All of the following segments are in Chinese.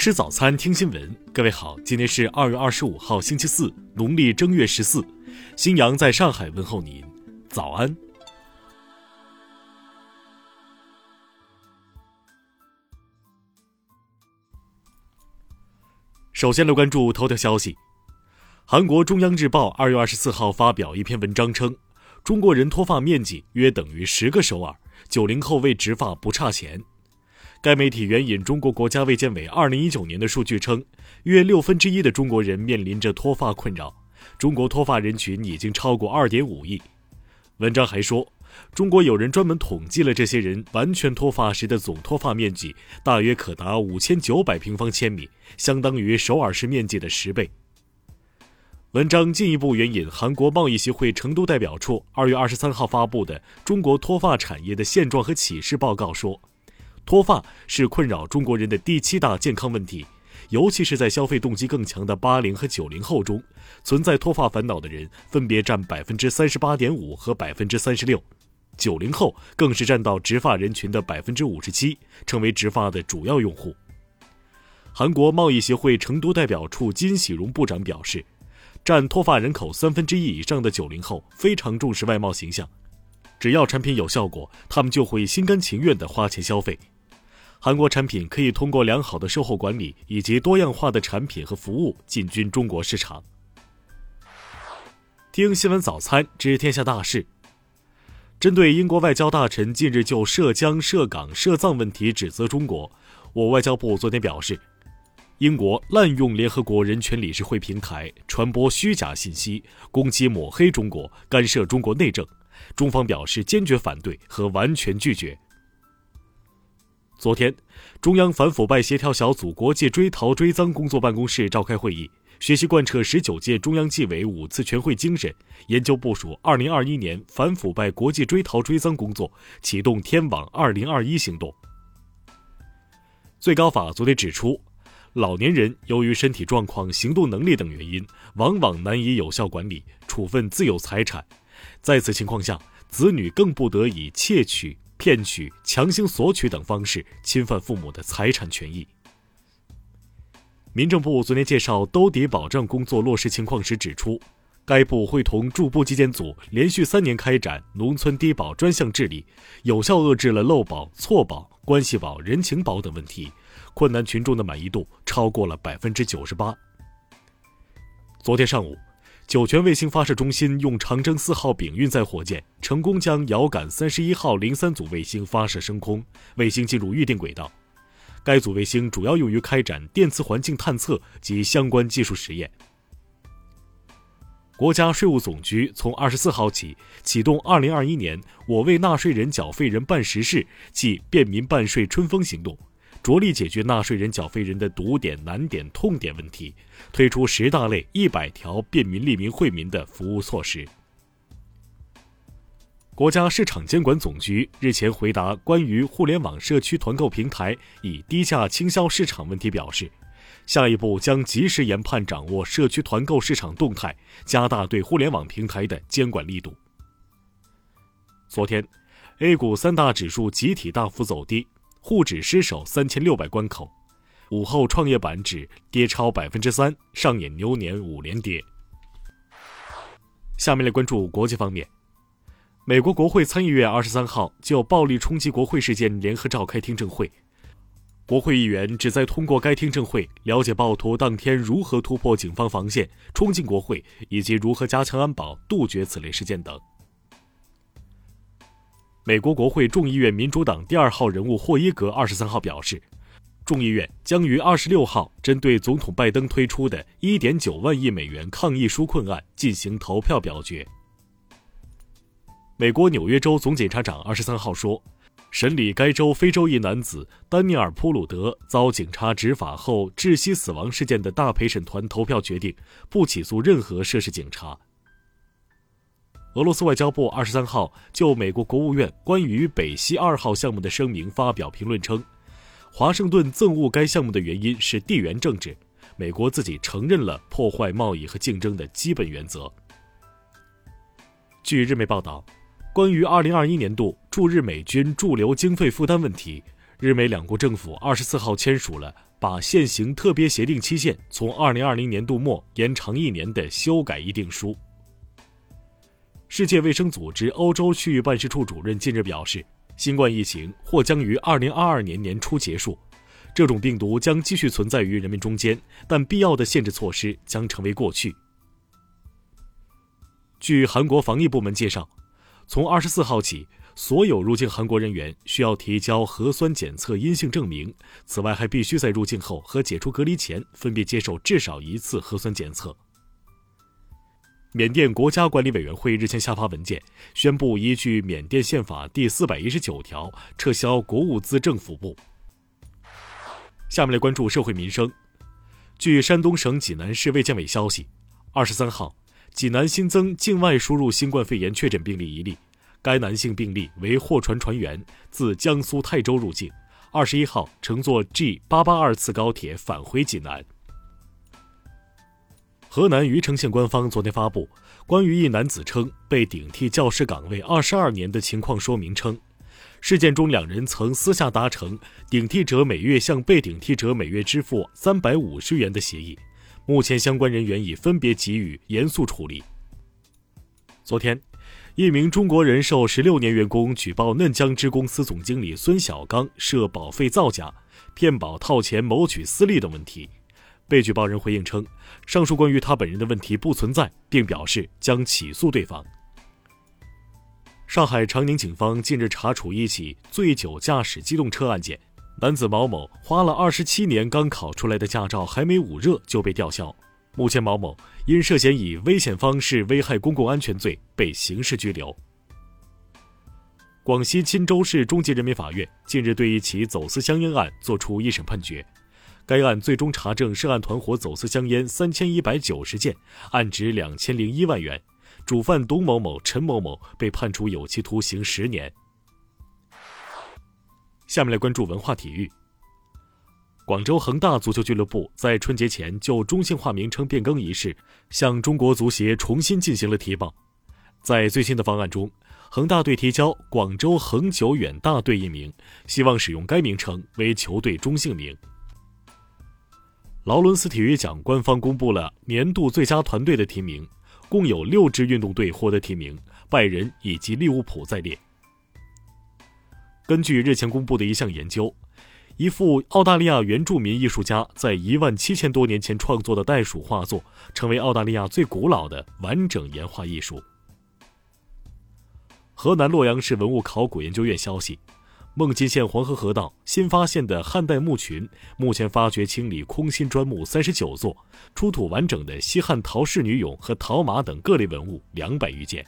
吃早餐，听新闻。各位好，今天是二月二十五号，星期四，农历正月十四。新阳在上海问候您，早安。首先来关注头条消息。韩国中央日报二月二十四号发表一篇文章称，中国人脱发面积约等于十个首尔，九零后为植发不差钱。该媒体援引中国国家卫健委二零一九年的数据称，约六分之一的中国人面临着脱发困扰，中国脱发人群已经超过二点五亿。文章还说，中国有人专门统计了这些人完全脱发时的总脱发面积，大约可达五千九百平方千米，相当于首尔市面积的十倍。文章进一步援引韩国贸易协会成都代表处二月二十三号发布的《中国脱发产业的现状和启示》报告说。脱发是困扰中国人的第七大健康问题，尤其是在消费动机更强的八零和九零后中，存在脱发烦恼的人分别占百分之三十八点五和百分之三十六，九零后更是占到植发人群的百分之五十七，成为植发的主要用户。韩国贸易协会成都代表处金喜荣部长表示，占脱发人口三分之一以上的九零后非常重视外貌形象。只要产品有效果，他们就会心甘情愿地花钱消费。韩国产品可以通过良好的售后管理以及多样化的产品和服务进军中国市场。听新闻早餐知天下大事。针对英国外交大臣近日就涉疆、涉港、涉藏问题指责中国，我外交部昨天表示，英国滥用联合国人权理事会平台传播虚假信息，攻击抹黑中国，干涉中国内政。中方表示坚决反对和完全拒绝。昨天，中央反腐败协调小组国际追逃追赃工作办公室召开会议，学习贯彻十九届中央纪委五次全会精神，研究部署二零二一年反腐败国际追逃追赃工作，启动“天网二零二一”行动。最高法昨天指出，老年人由于身体状况、行动能力等原因，往往难以有效管理处分自有财产。在此情况下，子女更不得以窃取、骗取、强行索取等方式侵犯父母的财产权益。民政部昨天介绍兜底保障工作落实情况时指出，该部会同驻部纪检组连续三年开展农村低保专项治理，有效遏制了漏保、错保、关系保、人情保等问题，困难群众的满意度超过了百分之九十八。昨天上午。酒泉卫星发射中心用长征四号丙运载火箭成功将遥感三十一号零三组卫星发射升空，卫星进入预定轨道。该组卫星主要用于开展电磁环境探测及相关技术实验。国家税务总局从二十四号起启动二零二一年“我为纳税人缴费人办实事”暨便民办税春风行动。着力解决纳税人、缴费人的堵点、难点、痛点问题，推出十大类、一百条便民、利民、惠民的服务措施。国家市场监管总局日前回答关于互联网社区团购平台以低价倾销市场问题表示，下一步将及时研判掌握社区团购市场动态，加大对互联网平台的监管力度。昨天，A 股三大指数集体大幅走低。沪指失守三千六百关口，午后创业板指跌超百分之三，上演牛年五连跌。下面来关注国际方面，美国国会参议院二十三号就暴力冲击国会事件联合召开听证会，国会议员旨在通过该听证会了解暴徒当天如何突破警方防线冲进国会，以及如何加强安保杜绝此类事件等。美国国会众议院民主党第二号人物霍伊格二十三号表示，众议院将于二十六号针对总统拜登推出的一点九万亿美元抗疫纾困案进行投票表决。美国纽约州总检察长二十三号说，审理该州非洲裔男子丹尼尔·普鲁德遭警察执法后窒息死亡事件的大陪审团投票决定，不起诉任何涉事警察。俄罗斯外交部二十三号就美国国务院关于北溪二号项目的声明发表评论称，华盛顿憎恶该项目的原因是地缘政治，美国自己承认了破坏贸易和竞争的基本原则。据日媒报道，关于二零二一年度驻日美军驻留经费负担问题，日美两国政府二十四号签署了把现行特别协定期限从二零二零年度末延长一年的修改议定书。世界卫生组织欧洲区域办事处主任近日表示，新冠疫情或将于二零二二年年初结束，这种病毒将继续存在于人们中间，但必要的限制措施将成为过去。据韩国防疫部门介绍，从二十四号起，所有入境韩国人员需要提交核酸检测阴性证明，此外还必须在入境后和解除隔离前分别接受至少一次核酸检测。缅甸国家管理委员会日前下发文件，宣布依据缅甸宪法第四百一十九条撤销国务资政府部。下面来关注社会民生。据山东省济南市卫健委消息，二十三号，济南新增境外输入新冠肺炎确诊病例一例，该男性病例为货船船员，自江苏泰州入境，二十一号乘坐 G 八八二次高铁返回济南。河南虞城县官方昨天发布关于一男子称被顶替教师岗位二十二年的情况说明称，事件中两人曾私下达成顶替者每月向被顶替者每月支付三百五十元的协议，目前相关人员已分别给予严肃处理。昨天，一名中国人寿十六年员工举报嫩江支公司总经理孙小刚涉保费造假、骗保套钱谋取私利等问题。被举报人回应称，上述关于他本人的问题不存在，并表示将起诉对方。上海长宁警方近日查处一起醉酒驾驶机动车案件，男子毛某花了二十七年刚考出来的驾照还没捂热就被吊销。目前，毛某因涉嫌以危险方式危害公共安全罪被刑事拘留。广西钦州市中级人民法院近日对一起走私香烟案作出一审判决。该案最终查证涉案团伙走私香烟三千一百九十件，案值两千零一万元。主犯董某某、陈某某被判处有期徒刑十年。下面来关注文化体育。广州恒大足球俱乐部在春节前就中性化名称变更一事向中国足协重新进行了提报。在最新的方案中，恒大队提交“广州恒久远大队”一名，希望使用该名称为球队中性名。劳伦斯体育奖官方公布了年度最佳团队的提名，共有六支运动队获得提名，拜仁以及利物浦在列。根据日前公布的一项研究，一幅澳大利亚原住民艺术家在一万七千多年前创作的袋鼠画作，成为澳大利亚最古老的完整岩画艺术。河南洛阳市文物考古研究院消息。孟津县黄河河道新发现的汉代墓群，目前发掘清理空心砖墓三十九座，出土完整的西汉陶氏女俑和陶马等各类文物两百余件。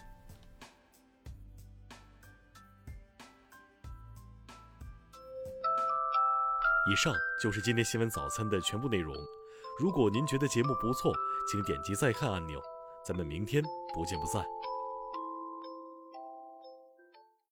以上就是今天新闻早餐的全部内容。如果您觉得节目不错，请点击再看按钮。咱们明天不见不散。